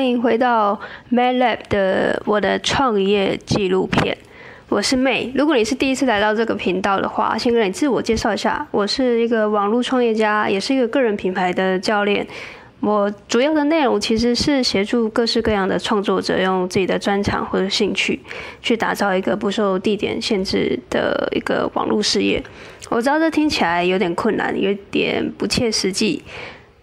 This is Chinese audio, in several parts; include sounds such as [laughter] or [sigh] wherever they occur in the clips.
欢迎回到 Mad Lab 的我的创业纪录片。我是 May。如果你是第一次来到这个频道的话，先跟你自我介绍一下，我是一个网络创业家，也是一个个人品牌的教练。我主要的内容其实是协助各式各样的创作者，用自己的专长或者兴趣，去打造一个不受地点限制的一个网络事业。我知道这听起来有点困难，有点不切实际。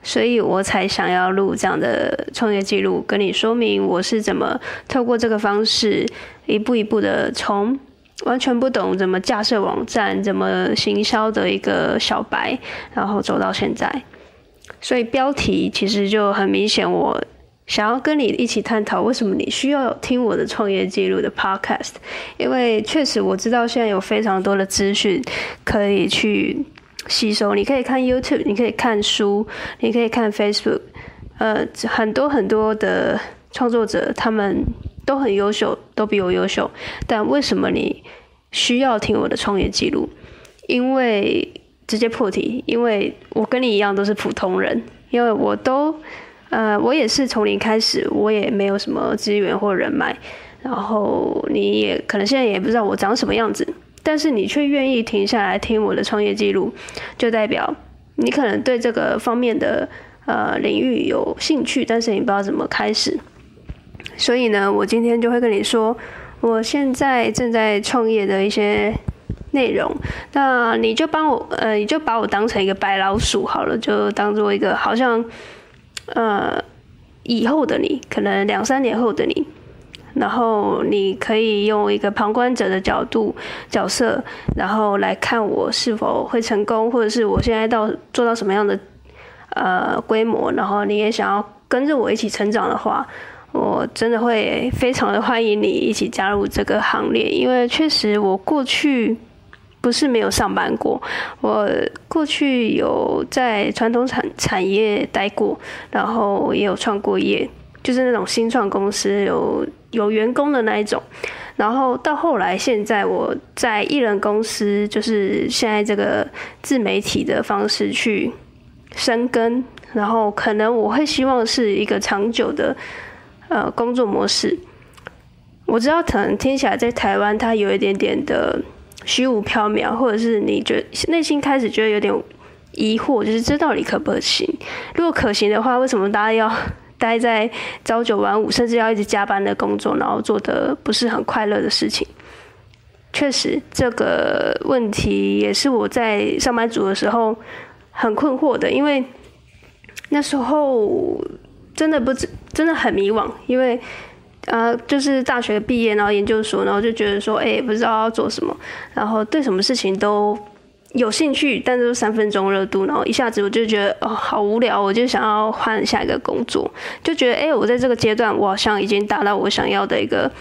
所以我才想要录这样的创业记录，跟你说明我是怎么透过这个方式，一步一步的从完全不懂怎么架设网站、怎么行销的一个小白，然后走到现在。所以标题其实就很明显，我想要跟你一起探讨为什么你需要听我的创业记录的 Podcast，因为确实我知道现在有非常多的资讯可以去。吸收，你可以看 YouTube，你可以看书，你可以看 Facebook，呃，很多很多的创作者，他们都很优秀，都比我优秀。但为什么你需要听我的创业记录？因为直接破题，因为我跟你一样都是普通人，因为我都，呃，我也是从零开始，我也没有什么资源或人脉，然后你也可能现在也不知道我长什么样子。但是你却愿意停下来听我的创业记录，就代表你可能对这个方面的呃领域有兴趣，但是你不知道怎么开始。所以呢，我今天就会跟你说，我现在正在创业的一些内容。那你就帮我呃，你就把我当成一个白老鼠好了，就当做一个好像呃以后的你，可能两三年后的你。然后你可以用一个旁观者的角度角色，然后来看我是否会成功，或者是我现在到做到什么样的呃规模。然后你也想要跟着我一起成长的话，我真的会非常的欢迎你一起加入这个行列。因为确实我过去不是没有上班过，我过去有在传统产产业待过，然后也有创过业。就是那种新创公司有有员工的那一种，然后到后来现在我在艺人公司，就是现在这个自媒体的方式去深耕，然后可能我会希望是一个长久的呃工作模式。我知道可能听起来在台湾它有一点点的虚无缥缈，或者是你觉内心开始觉得有点疑惑，就是这到底可不可行？如果可行的话，为什么大家要？待在朝九晚五，甚至要一直加班的工作，然后做的不是很快乐的事情。确实，这个问题也是我在上班族的时候很困惑的，因为那时候真的不知，真的很迷惘，因为呃，就是大学毕业，然后研究所，然后就觉得说，哎，不知道要做什么，然后对什么事情都。有兴趣，但是三分钟热度，然后一下子我就觉得哦，好无聊，我就想要换下一个工作，就觉得哎，我在这个阶段我好像已经达到我想要的一个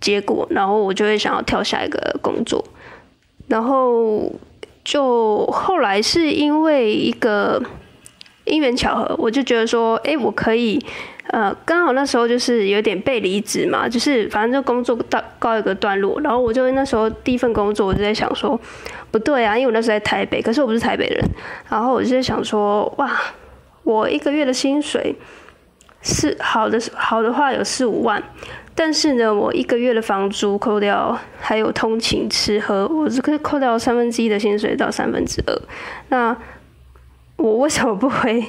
结果，然后我就会想要跳下一个工作，然后就后来是因为一个因缘巧合，我就觉得说，哎，我可以。呃，刚好那时候就是有点被离职嘛，就是反正就工作到告一个段落，然后我就那时候第一份工作，我就在想说，不对啊，因为我那时候在台北，可是我不是台北人，然后我就在想说，哇，我一个月的薪水是好的，好的话有四五万，但是呢，我一个月的房租扣掉，还有通勤吃喝，我只可以扣掉三分之一的薪水到三分之二，那我为什么不回？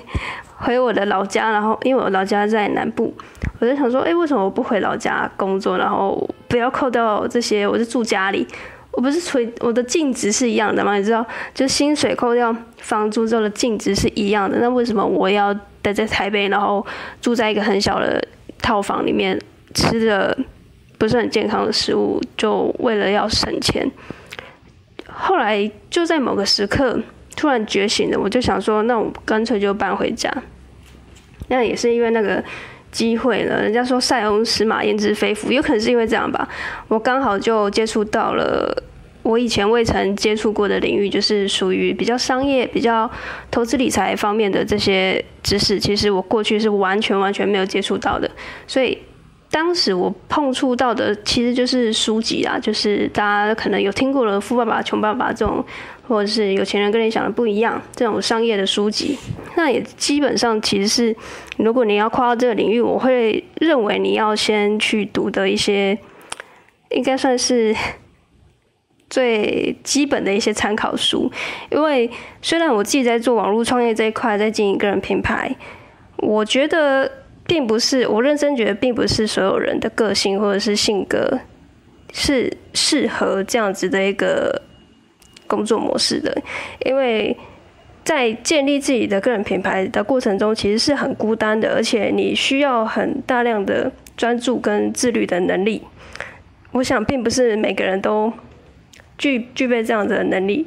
回我的老家，然后因为我老家在南部，我就想说，哎，为什么我不回老家工作，然后不要扣掉这些？我就住家里，我不是随我的净值是一样的吗？你知道，就薪水扣掉房租之后的净值是一样的，那为什么我要待在台北，然后住在一个很小的套房里面，吃着不是很健康的食物，就为了要省钱？后来就在某个时刻。突然觉醒了，我就想说，那我干脆就搬回家。那也是因为那个机会了。人家说塞翁失马，焉知非福，有可能是因为这样吧。我刚好就接触到了我以前未曾接触过的领域，就是属于比较商业、比较投资理财方面的这些知识。其实我过去是完全完全没有接触到的，所以。当时我碰触到的其实就是书籍啊，就是大家可能有听过了《富爸爸穷爸爸》这种或者是有钱人跟你想的不一样这种商业的书籍，那也基本上其实是，如果你要跨到这个领域，我会认为你要先去读的一些，应该算是 [laughs] 最基本的一些参考书。因为虽然我自己在做网络创业这一块，在经营个人品牌，我觉得并不是，我认真觉得并不是所有人的个性或者是性格是适合这样子的一个。工作模式的，因为在建立自己的个人品牌的过程中，其实是很孤单的，而且你需要很大量的专注跟自律的能力。我想，并不是每个人都具具备这样的能力。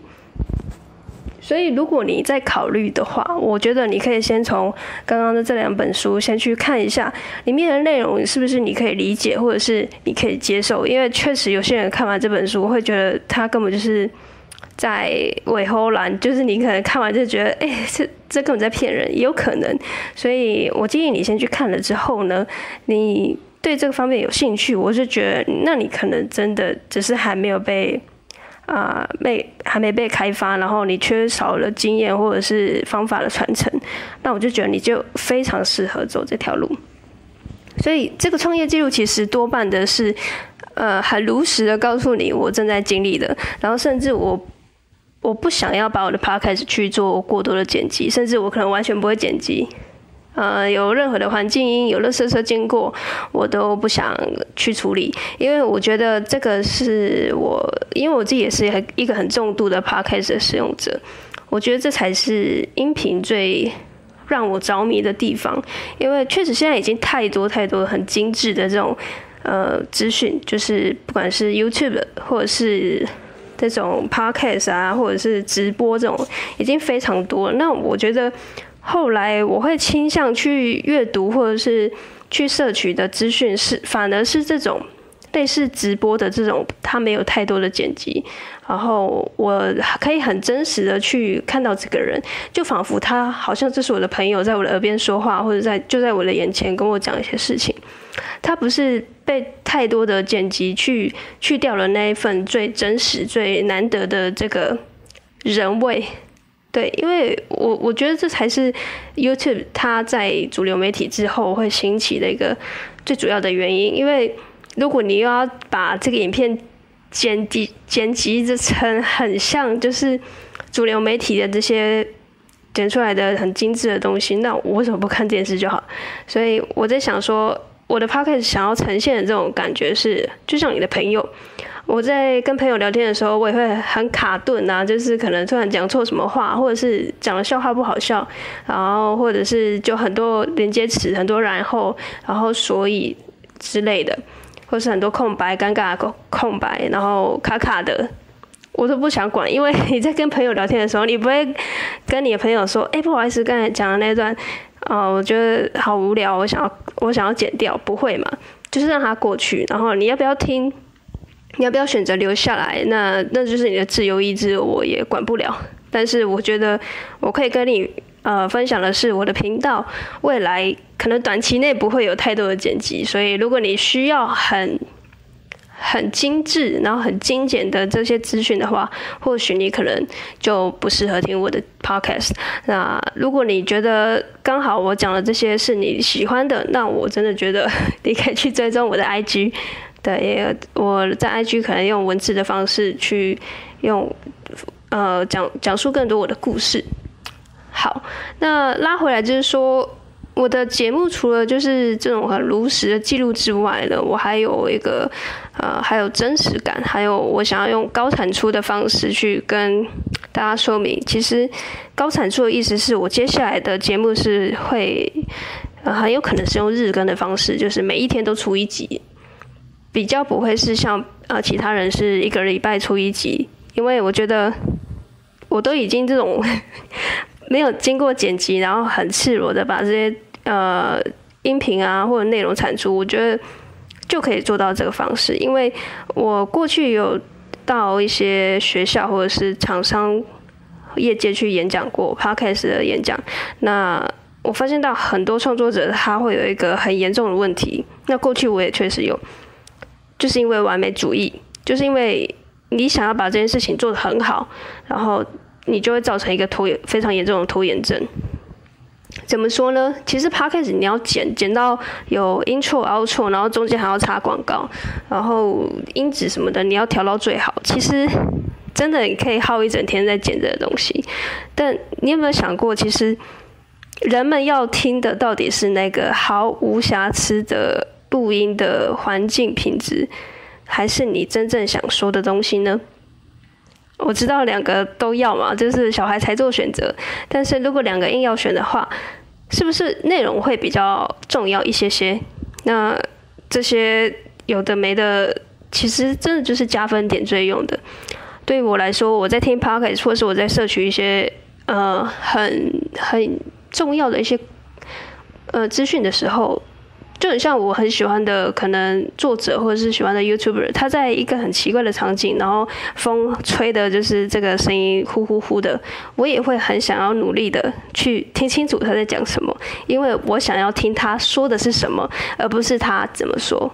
所以，如果你在考虑的话，我觉得你可以先从刚刚的这两本书先去看一下，里面的内容是不是你可以理解，或者是你可以接受。因为确实有些人看完这本书，会觉得他根本就是。在尾后栏，就是你可能看完就觉得，哎、这这根本在骗人，也有可能。所以我建议你先去看了之后呢，你对这个方面有兴趣，我是觉得，那你可能真的只是还没有被啊、被还没被开发，然后你缺少了经验或者是方法的传承，那我就觉得你就非常适合走这条路。所以这个创业记录其实多半的是，呃，很如实的告诉你我正在经历的，然后甚至我。我不想要把我的 podcast 去做过多的剪辑，甚至我可能完全不会剪辑。呃，有任何的环境音，有垃圾车经过，我都不想去处理，因为我觉得这个是我，因为我自己也是一个很重度的 podcast 的使用者，我觉得这才是音频最让我着迷的地方，因为确实现在已经太多太多很精致的这种呃资讯，就是不管是 YouTube 或者是。这种 podcast 啊，或者是直播这种，已经非常多了。那我觉得后来我会倾向去阅读，或者是去摄取的资讯是，反而是这种类似直播的这种，它没有太多的剪辑，然后我可以很真实的去看到这个人，就仿佛他好像这是我的朋友，在我的耳边说话，或者在就在我的眼前跟我讲一些事情。他不是被太多的剪辑去去掉了那一份最真实、最难得的这个人味，对，因为我我觉得这才是 YouTube 它在主流媒体之后会兴起的一个最主要的原因。因为如果你又要把这个影片剪辑剪辑成很像就是主流媒体的这些剪出来的很精致的东西，那我为什么不看电视就好？所以我在想说。我的 podcast 想要呈现的这种感觉是，就像你的朋友，我在跟朋友聊天的时候，我也会很卡顿啊，就是可能突然讲错什么话，或者是讲的笑话不好笑，然后或者是就很多连接词，很多然后，然后所以之类的，或是很多空白、尴尬的空空白，然后卡卡的，我都不想管，因为你在跟朋友聊天的时候，你不会跟你的朋友说，哎，不好意思，刚才讲的那段。哦，我觉得好无聊，我想要我想要剪掉，不会嘛？就是让它过去，然后你要不要听？你要不要选择留下来？那那就是你的自由意志，我也管不了。但是我觉得我可以跟你呃分享的是，我的频道未来可能短期内不会有太多的剪辑，所以如果你需要很。很精致，然后很精简的这些资讯的话，或许你可能就不适合听我的 podcast。那如果你觉得刚好我讲的这些是你喜欢的，那我真的觉得 [laughs] 你可以去追踪我的 IG。对，也我在 IG 可能用文字的方式去用，呃，讲讲述更多我的故事。好，那拉回来就是说。我的节目除了就是这种很如实的记录之外呢，我还有一个呃，还有真实感，还有我想要用高产出的方式去跟大家说明。其实高产出的意思是我接下来的节目是会呃很有可能是用日更的方式，就是每一天都出一集，比较不会是像呃其他人是一个礼拜出一集，因为我觉得我都已经这种。没有经过剪辑，然后很赤裸的把这些呃音频啊或者内容产出，我觉得就可以做到这个方式。因为我过去有到一些学校或者是厂商业界去演讲过 Podcast 的演讲，那我发现到很多创作者他会有一个很严重的问题。那过去我也确实有，就是因为完美主义，就是因为你想要把这件事情做得很好，然后你就会造成一个拖延非常严重的拖延症。怎么说呢？其实 Podcast 你要剪剪到有 intro、outro，然后中间还要插广告，然后音质什么的你要调到最好。其实真的你可以耗一整天在剪这个东西。但你有没有想过，其实人们要听的到底是那个毫无瑕疵的录音的环境品质，还是你真正想说的东西呢？我知道两个都要嘛，就是小孩才做选择。但是如果两个硬要选的话，是不是内容会比较重要一些些？那这些有的没的，其实真的就是加分点缀用的。对于我来说，我在听 Podcast 或是我在摄取一些呃很很重要的一些呃资讯的时候。就很像我很喜欢的可能作者或者是喜欢的 YouTuber，他在一个很奇怪的场景，然后风吹的就是这个声音呼呼呼的，我也会很想要努力的去听清楚他在讲什么，因为我想要听他说的是什么，而不是他怎么说，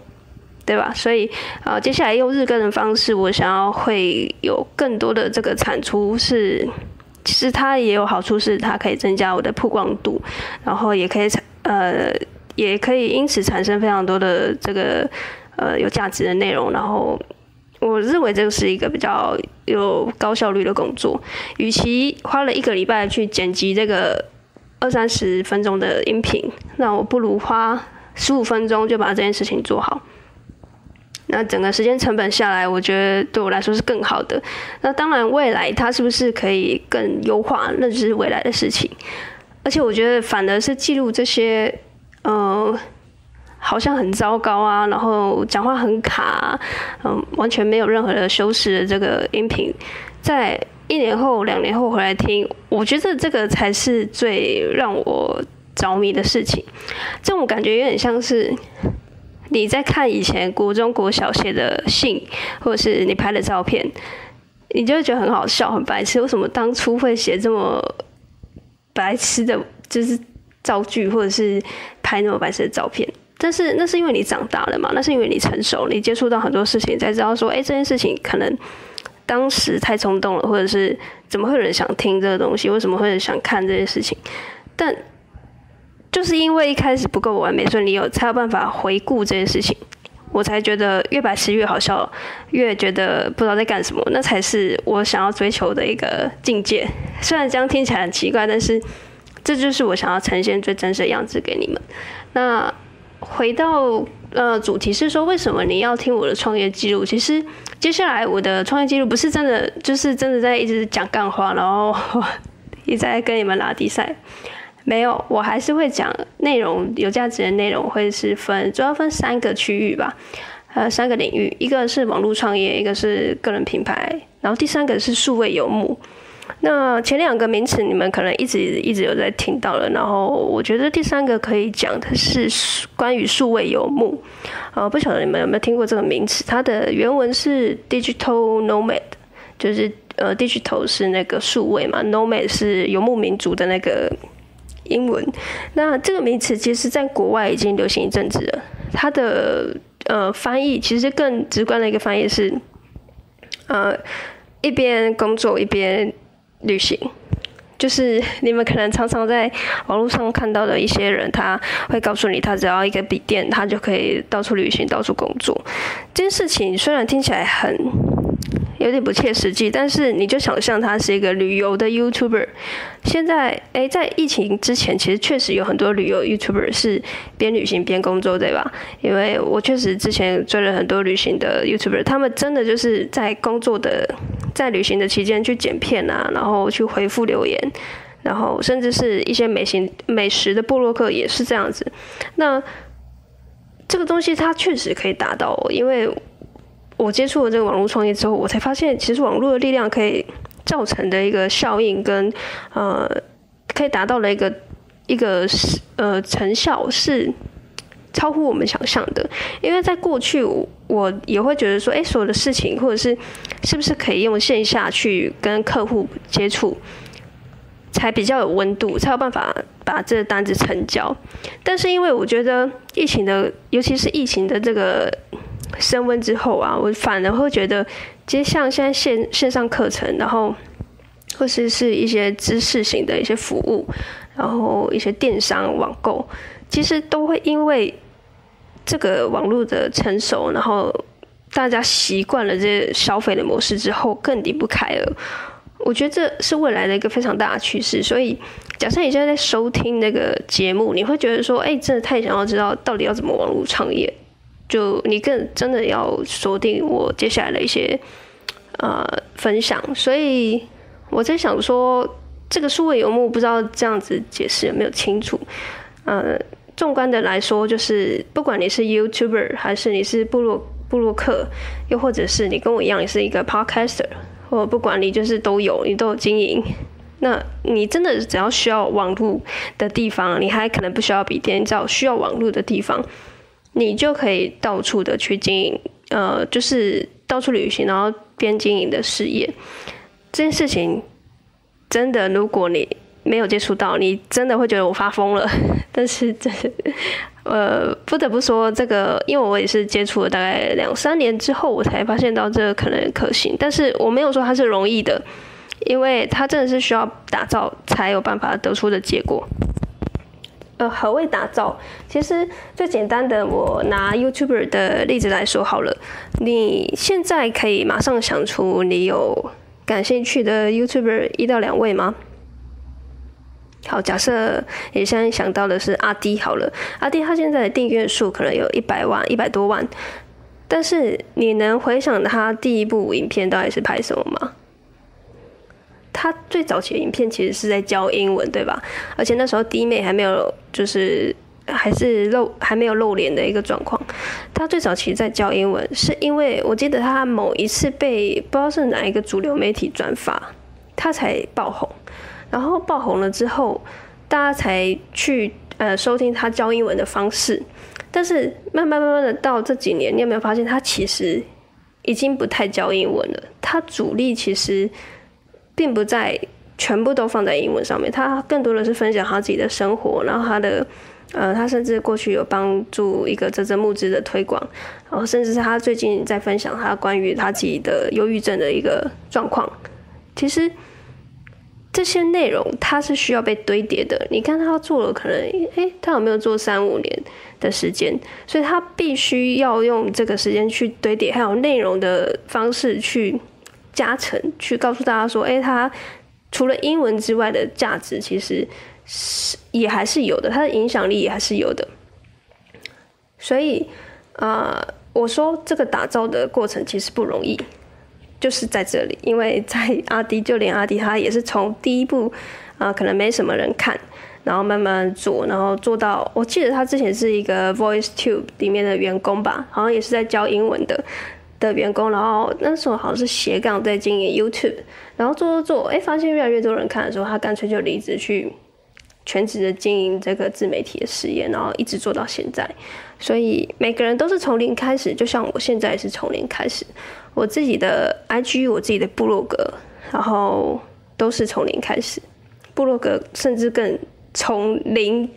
对吧？所以啊，接下来用日更的方式，我想要会有更多的这个产出是，其实它也有好处，是它可以增加我的曝光度，然后也可以呃。也可以因此产生非常多的这个呃有价值的内容，然后我认为这个是一个比较有高效率的工作。与其花了一个礼拜去剪辑这个二三十分钟的音频，那我不如花十五分钟就把这件事情做好。那整个时间成本下来，我觉得对我来说是更好的。那当然，未来它是不是可以更优化，那就是未来的事情。而且我觉得，反而是记录这些。嗯，好像很糟糕啊，然后讲话很卡，嗯，完全没有任何的修饰的这个音频，在一年后、两年后回来听，我觉得这个才是最让我着迷的事情。这种感觉有点像是你在看以前国中国小写的信，或者是你拍的照片，你就会觉得很好笑、很白痴。为什么当初会写这么白痴的，就是？造句或者是拍那么白色的照片，但是那是因为你长大了嘛，那是因为你成熟，你接触到很多事情，才知道说，哎，这件事情可能当时太冲动了，或者是怎么会有人想听这个东西，为什么会有人想看这件事情？但就是因为一开始不够完美，所以你有才有办法回顾这件事情，我才觉得越白痴越好笑，越觉得不知道在干什么，那才是我想要追求的一个境界。虽然这样听起来很奇怪，但是。这就是我想要呈现最真实的样子给你们。那回到呃主题是说，为什么你要听我的创业记录？其实接下来我的创业记录不是真的，就是真的在一直讲干话，然后 [laughs] 一直在跟你们拉低赛。没有，我还是会讲内容，有价值的内容会是分，主要分三个区域吧，呃，三个领域，一个是网络创业，一个是个人品牌，然后第三个是数位游牧。那前两个名词你们可能一直一直有在听到了，然后我觉得第三个可以讲的是关于数位游牧，呃，不晓得你们有没有听过这个名词？它的原文是 digital nomad，就是呃 digital 是那个数位嘛，nomad 是游牧民族的那个英文。那这个名词其实在国外已经流行一阵子了，它的呃翻译其实更直观的一个翻译是，呃一边工作一边。旅行，就是你们可能常常在网络上看到的一些人，他会告诉你，他只要一个笔电，他就可以到处旅行、到处工作。这件事情虽然听起来很有点不切实际，但是你就想象他是一个旅游的 YouTuber。现在，诶，在疫情之前，其实确实有很多旅游 YouTuber 是边旅行边工作，对吧？因为我确实之前追了很多旅行的 YouTuber，他们真的就是在工作的、在旅行的期间去剪片啊，然后去回复留言，然后甚至是一些美食美食的部落客也是这样子。那这个东西它确实可以达到，因为。我接触了这个网络创业之后，我才发现，其实网络的力量可以造成的一个效应跟呃，可以达到的一个一个呃成效是超乎我们想象的。因为在过去，我也会觉得说，哎，所有的事情或者是是不是可以用线下去跟客户接触，才比较有温度，才有办法把这个单子成交。但是因为我觉得疫情的，尤其是疫情的这个。升温之后啊，我反而会觉得其实像现在线线上课程，然后或是是一些知识型的一些服务，然后一些电商网购，其实都会因为这个网络的成熟，然后大家习惯了这些消费的模式之后，更离不开了。我觉得这是未来的一个非常大的趋势。所以，假设你现在在收听那个节目，你会觉得说：“哎，真的太想要知道到底要怎么网络创业。”就你更真的要锁定我接下来的一些呃分享。所以我在想说，这个数位游牧不知道这样子解释有没有清楚？呃，纵观的来说，就是不管你是 YouTuber 还是你是部落部落客，又或者是你跟我一样，你是一个 Podcaster。或不管你就是都有，你都有经营，那你真的只要需要网络的地方，你还可能不需要笔电，只要需要网络的地方，你就可以到处的去经营，呃，就是到处旅行，然后边经营的事业。这件事情真的，如果你没有接触到，你真的会觉得我发疯了。[laughs] 但是这。呃，不得不说这个，因为我也是接触了大概两三年之后，我才发现到这个可能可行。但是我没有说它是容易的，因为它真的是需要打造才有办法得出的结果。呃，何谓打造？其实最简单的，我拿 YouTuber 的例子来说好了。你现在可以马上想出你有感兴趣的 YouTuber 一到两位吗？好，假设你现在想到的是阿迪好了，阿迪他现在的订阅数可能有一百万、一百多万，但是你能回想他第一部影片到底是拍什么吗？他最早期的影片其实是在教英文，对吧？而且那时候滴妹还没有，就是还是露还没有露脸的一个状况。他最早期在教英文，是因为我记得他某一次被不知道是哪一个主流媒体转发，他才爆红。然后爆红了之后，大家才去呃收听他教英文的方式。但是慢慢慢慢的到这几年，你有没有发现他其实已经不太教英文了？他主力其实并不在全部都放在英文上面，他更多的是分享他自己的生活，然后他的呃，他甚至过去有帮助一个啧啧募资的推广，然后甚至是他最近在分享他关于他自己的忧郁症的一个状况。其实。这些内容它是需要被堆叠的。你看他做了，可能诶，他有没有做三五年的时间？所以他必须要用这个时间去堆叠，还有内容的方式去加成，去告诉大家说，诶，他除了英文之外的价值，其实是也还是有的，他的影响力也还是有的。所以，呃，我说这个打造的过程其实不容易。就是在这里，因为在阿迪，就连阿迪他也是从第一部，啊、可能没什么人看，然后慢慢做，然后做到，我记得他之前是一个 VoiceTube 里面的员工吧，好像也是在教英文的的员工，然后那时候好像是斜杠在经营 YouTube，然后做做做，哎，发现越来越多人看的时候，他干脆就离职去全职的经营这个自媒体的事业，然后一直做到现在。所以每个人都是从零开始，就像我现在也是从零开始。我自己的 IG，我自己的部落格，然后都是从零开始。部落格甚至更从零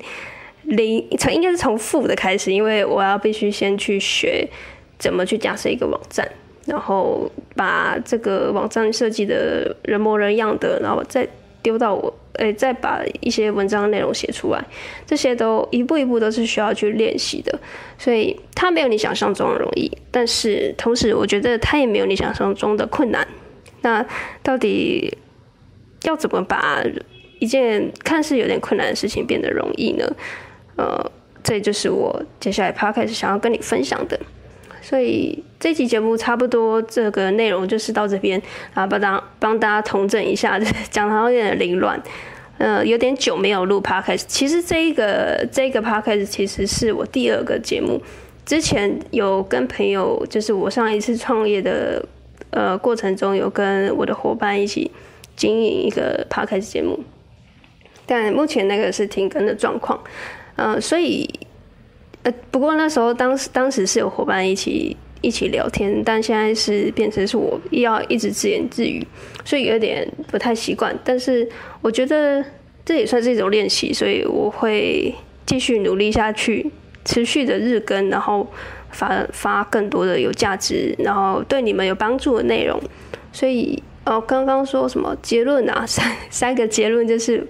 零，从应该是从负的开始，因为我要必须先去学怎么去架设一个网站，然后把这个网站设计的人模人样的，然后再丢到我。诶，再把一些文章内容写出来，这些都一步一步都是需要去练习的，所以它没有你想象中的容易，但是同时我觉得它也没有你想象中的困难。那到底要怎么把一件看似有点困难的事情变得容易呢？呃，这就是我接下来 podcast 想要跟你分享的。所以这期节目差不多这个内容就是到这边啊，帮大帮大家统整一下，讲的有点凌乱，呃，有点久没有录 podcast。其实这一个这个 podcast 其实是我第二个节目，之前有跟朋友，就是我上一次创业的呃过程中，有跟我的伙伴一起经营一个 podcast 节目，但目前那个是停更的状况，呃，所以。呃，不过那时候当时当时是有伙伴一起一起聊天，但现在是变成是我要一直自言自语，所以有点不太习惯。但是我觉得这也算是一种练习，所以我会继续努力下去，持续的日更，然后发发更多的有价值，然后对你们有帮助的内容。所以哦，刚刚说什么结论啊？三 [laughs] 三个结论就是，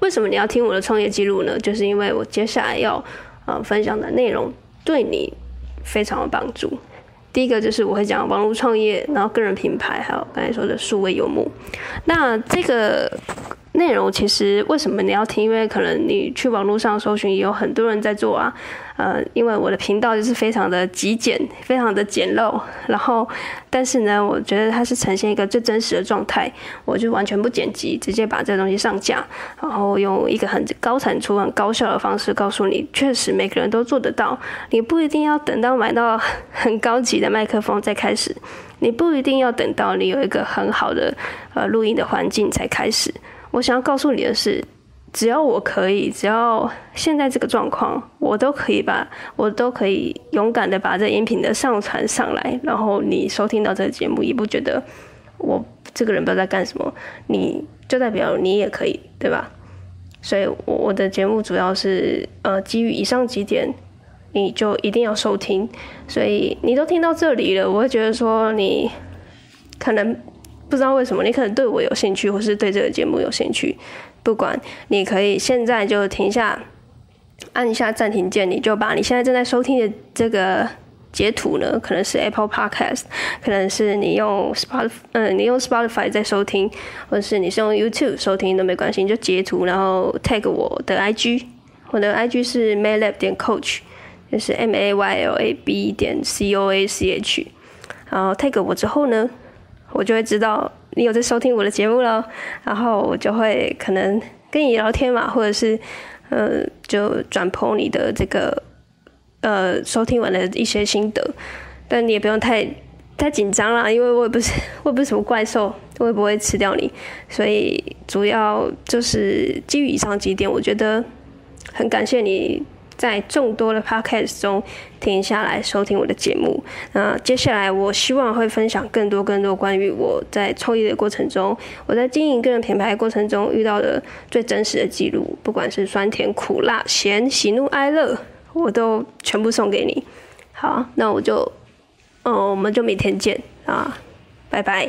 为什么你要听我的创业记录呢？就是因为我接下来要呃分享的内容对你非常有帮助。第一个就是我会讲网络创业，然后个人品牌，还有刚才说的数位游牧。那这个。内容其实为什么你要听？因为可能你去网络上搜寻，也有很多人在做啊。呃，因为我的频道就是非常的极简，非常的简陋。然后，但是呢，我觉得它是呈现一个最真实的状态。我就完全不剪辑，直接把这东西上架，然后用一个很高产出、很高效的方式告诉你，确实每个人都做得到。你不一定要等到买到很高级的麦克风再开始，你不一定要等到你有一个很好的呃录音的环境才开始。我想要告诉你的是，只要我可以，只要现在这个状况，我都可以把，我都可以勇敢的把这音频的上传上来，然后你收听到这个节目，也不觉得我这个人不知道在干什么，你就代表你也可以，对吧？所以，我我的节目主要是呃基于以上几点，你就一定要收听。所以你都听到这里了，我会觉得说你可能。不知道为什么，你可能对我有兴趣，或是对这个节目有兴趣。不管你可以现在就停下，按一下暂停键，你就把你现在正在收听的这个截图呢，可能是 Apple Podcast，可能是你用 Spotify，嗯，你用 Spotify 在收听，或者是你是用 YouTube 收听都没关系，你就截图，然后 tag 我的 IG，我的 IG 是 maylab 点 coach，就是 M A Y L A B 点 C O A C H，然后 tag 我之后呢，我就会知道你有在收听我的节目了，然后我就会可能跟你聊天嘛，或者是呃，就转播你的这个呃收听完的一些心得，但你也不用太太紧张啦，因为我也不是 [laughs] 我也不是什么怪兽，我也不会吃掉你，所以主要就是基于以上几点，我觉得很感谢你。在众多的 podcast 中停下来收听我的节目。那接下来，我希望会分享更多更多关于我在创业的过程中，我在经营个人品牌过程中遇到的最真实的记录，不管是酸甜苦辣咸、喜怒哀乐，我都全部送给你。好，那我就，嗯，我们就明天见啊，拜拜。